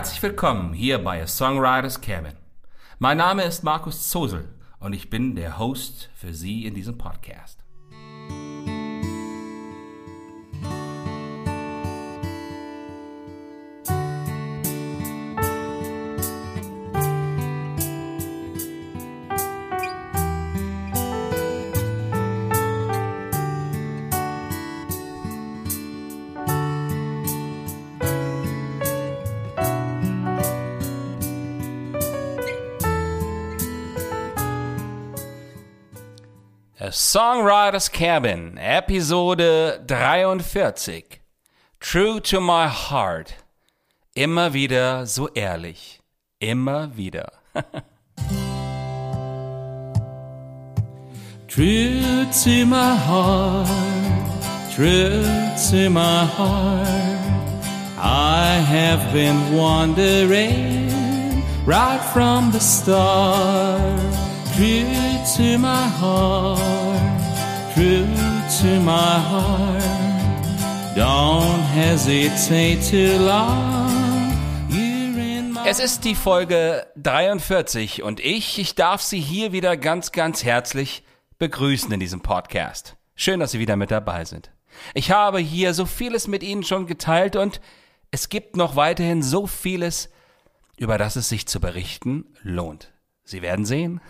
Herzlich willkommen hier bei A Songwriters Cabin. Mein Name ist Markus Zosel und ich bin der Host für Sie in diesem Podcast. Songwriters Cabin, Episode 43. True to my heart. Immer wieder so ehrlich. Immer wieder. True to my heart, true to my heart, I have been wandering right from the start. True to my heart, true to my heart, don't hesitate too long. Es ist die Folge 43 und ich, ich darf Sie hier wieder ganz, ganz herzlich begrüßen in diesem Podcast. Schön, dass Sie wieder mit dabei sind. Ich habe hier so vieles mit Ihnen schon geteilt und es gibt noch weiterhin so vieles, über das es sich zu berichten lohnt. Sie werden sehen.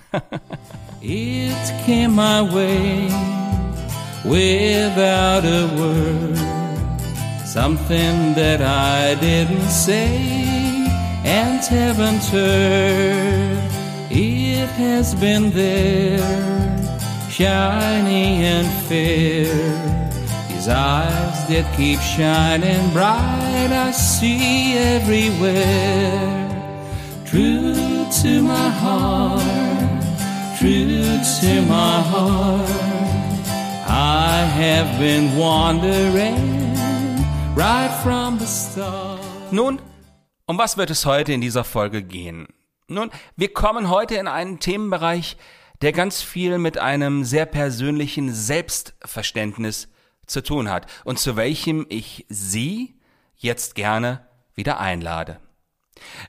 It came my way without a word. Something that I didn't say and haven't heard. It has been there, shiny and fair. His eyes that keep shining bright, I see everywhere. True to my heart, true to my heart. I have been wandering right from the start. Nun, um was wird es heute in dieser Folge gehen? Nun, wir kommen heute in einen Themenbereich, der ganz viel mit einem sehr persönlichen Selbstverständnis zu tun hat und zu welchem ich Sie jetzt gerne wieder einlade.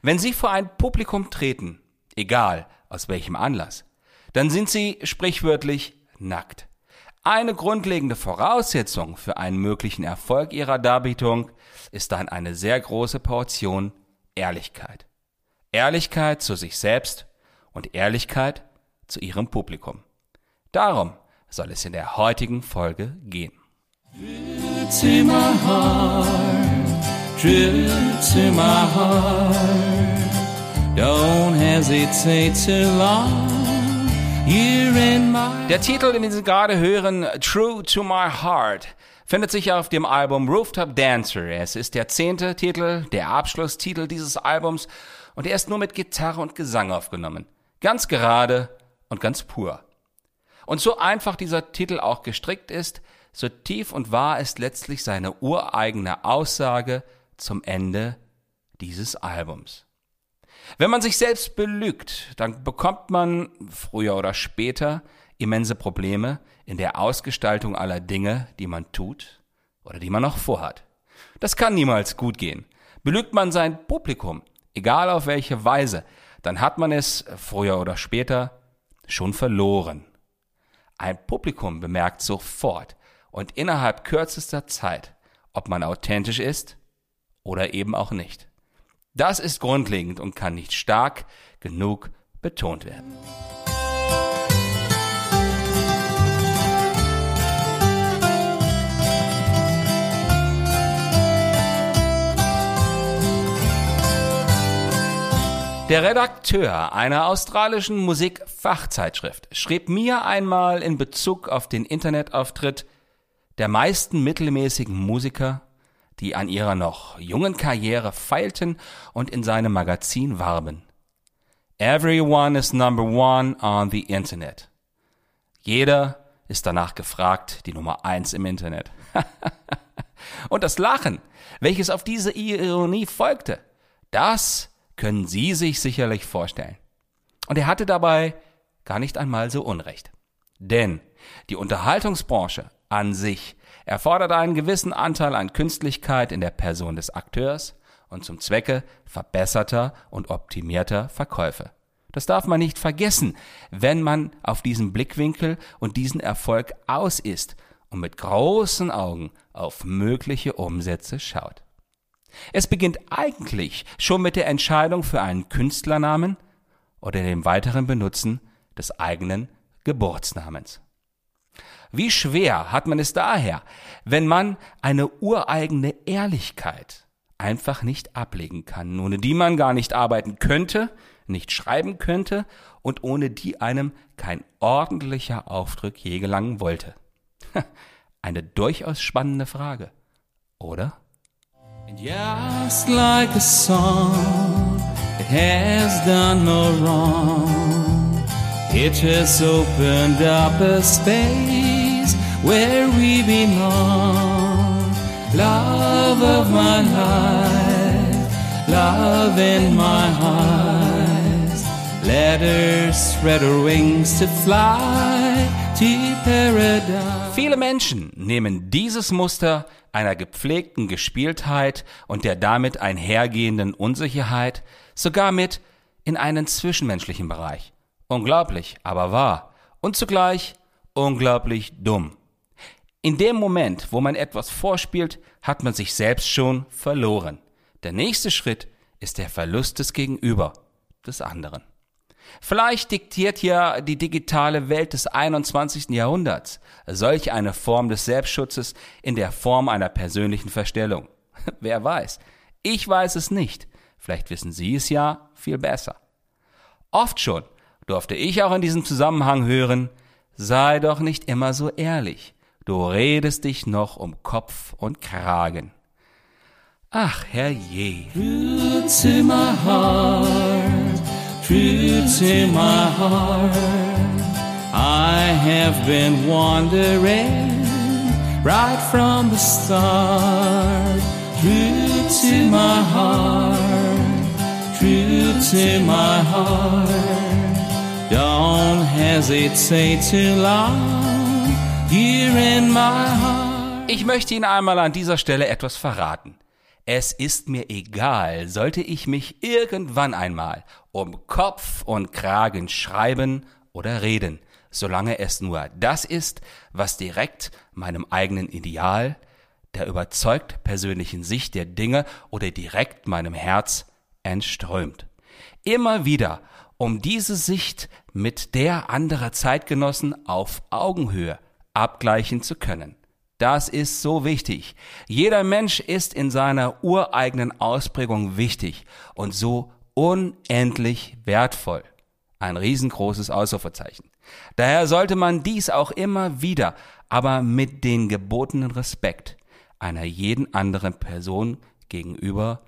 Wenn Sie vor ein Publikum treten, egal aus welchem Anlass, dann sind Sie sprichwörtlich nackt. Eine grundlegende Voraussetzung für einen möglichen Erfolg Ihrer Darbietung ist dann eine sehr große Portion Ehrlichkeit. Ehrlichkeit zu sich selbst und Ehrlichkeit zu Ihrem Publikum. Darum soll es in der heutigen Folge gehen. to my heart, true to my heart. Don't hesitate in my Der Titel, den Sie gerade hören, True to My Heart, findet sich auf dem Album Rooftop Dancer. Es ist der zehnte Titel, der Abschlusstitel dieses Albums und er ist nur mit Gitarre und Gesang aufgenommen. Ganz gerade und ganz pur. Und so einfach dieser Titel auch gestrickt ist, so tief und wahr ist letztlich seine ureigene Aussage zum Ende dieses Albums. Wenn man sich selbst belügt, dann bekommt man früher oder später immense Probleme in der Ausgestaltung aller Dinge, die man tut oder die man noch vorhat. Das kann niemals gut gehen. Belügt man sein Publikum, egal auf welche Weise, dann hat man es früher oder später schon verloren. Ein Publikum bemerkt sofort und innerhalb kürzester Zeit, ob man authentisch ist oder eben auch nicht. Das ist grundlegend und kann nicht stark genug betont werden. Der Redakteur einer australischen Musikfachzeitschrift schrieb mir einmal in Bezug auf den Internetauftritt der meisten mittelmäßigen Musiker, die an ihrer noch jungen Karriere feilten und in seinem Magazin warben. Everyone is number one on the Internet. Jeder ist danach gefragt, die Nummer eins im Internet. und das Lachen, welches auf diese Ironie folgte, das können Sie sich sicherlich vorstellen. Und er hatte dabei gar nicht einmal so Unrecht. Denn die Unterhaltungsbranche an sich erfordert einen gewissen Anteil an Künstlichkeit in der Person des Akteurs und zum Zwecke verbesserter und optimierter Verkäufe. Das darf man nicht vergessen, wenn man auf diesen Blickwinkel und diesen Erfolg aus ist und mit großen Augen auf mögliche Umsätze schaut. Es beginnt eigentlich schon mit der Entscheidung für einen Künstlernamen oder dem weiteren Benutzen des eigenen Geburtsnamens. Wie schwer hat man es daher, wenn man eine ureigene Ehrlichkeit einfach nicht ablegen kann, ohne die man gar nicht arbeiten könnte, nicht schreiben könnte und ohne die einem kein ordentlicher Aufdruck je gelangen wollte. Eine durchaus spannende Frage, oder? Just like a song, it has done no wrong. It just opened up a space where we belong. Love of my life, love in my eyes. Let her spread her wings to fly to paradise. Viele Menschen nehmen dieses Muster einer gepflegten Gespieltheit und der damit einhergehenden Unsicherheit sogar mit in einen zwischenmenschlichen Bereich. Unglaublich, aber wahr. Und zugleich unglaublich dumm. In dem Moment, wo man etwas vorspielt, hat man sich selbst schon verloren. Der nächste Schritt ist der Verlust des Gegenüber, des anderen. Vielleicht diktiert ja die digitale Welt des 21. Jahrhunderts solch eine Form des Selbstschutzes in der Form einer persönlichen Verstellung. Wer weiß? Ich weiß es nicht. Vielleicht wissen Sie es ja viel besser. Oft schon durfte ich auch in diesem Zusammenhang hören, sei doch nicht immer so ehrlich. Du redest dich noch um Kopf und Kragen. Ach, herrje. Roots in my heart, roots in my heart. I have been wandering right from the start. Roots in my heart, roots in my heart. Don't hesitate too long here in my heart. Ich möchte Ihnen einmal an dieser Stelle etwas verraten. Es ist mir egal, sollte ich mich irgendwann einmal um Kopf und Kragen schreiben oder reden, solange es nur das ist, was direkt meinem eigenen Ideal, der überzeugt persönlichen Sicht der Dinge oder direkt meinem Herz entströmt. Immer wieder, um diese Sicht mit der anderer Zeitgenossen auf Augenhöhe abgleichen zu können. Das ist so wichtig. Jeder Mensch ist in seiner ureigenen Ausprägung wichtig und so unendlich wertvoll. Ein riesengroßes Ausrufezeichen. Daher sollte man dies auch immer wieder, aber mit den gebotenen Respekt einer jeden anderen Person gegenüber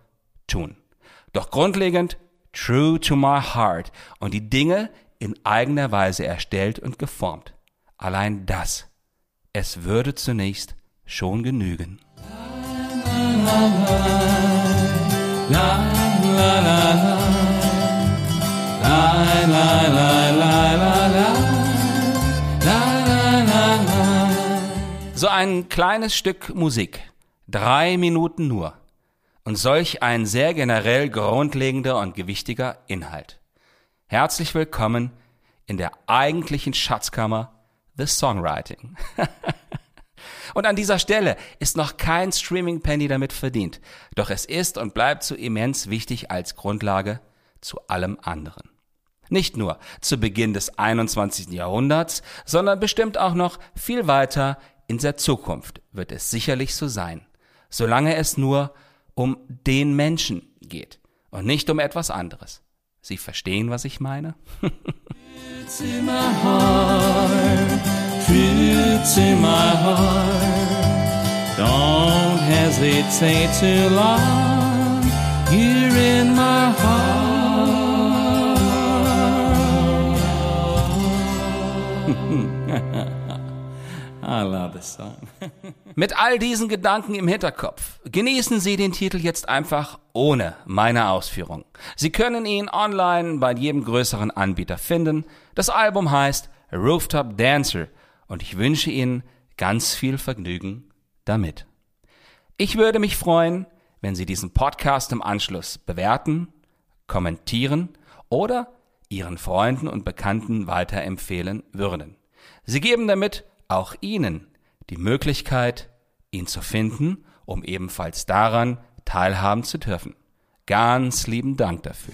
tun. Doch grundlegend true to my heart und die Dinge in eigener Weise erstellt und geformt. Allein das, es würde zunächst schon genügen. So ein kleines Stück Musik, drei Minuten nur, und solch ein sehr generell grundlegender und gewichtiger Inhalt. Herzlich willkommen in der eigentlichen Schatzkammer The Songwriting. und an dieser Stelle ist noch kein Streaming Penny damit verdient, doch es ist und bleibt so immens wichtig als Grundlage zu allem anderen. Nicht nur zu Beginn des 21. Jahrhunderts, sondern bestimmt auch noch viel weiter in der Zukunft wird es sicherlich so sein, solange es nur um den Menschen geht und nicht um etwas anderes. Sie verstehen, was ich meine? Roots in my heart, roots in my heart. Don't hesitate too long. You're in my heart. I love this song. Mit all diesen Gedanken im Hinterkopf genießen Sie den Titel jetzt einfach ohne meine Ausführung. Sie können ihn online bei jedem größeren Anbieter finden. Das Album heißt Rooftop Dancer und ich wünsche Ihnen ganz viel Vergnügen damit. Ich würde mich freuen, wenn Sie diesen Podcast im Anschluss bewerten, kommentieren oder Ihren Freunden und Bekannten weiterempfehlen würden. Sie geben damit auch Ihnen die Möglichkeit, ihn zu finden, um ebenfalls daran teilhaben zu dürfen. Ganz lieben Dank dafür.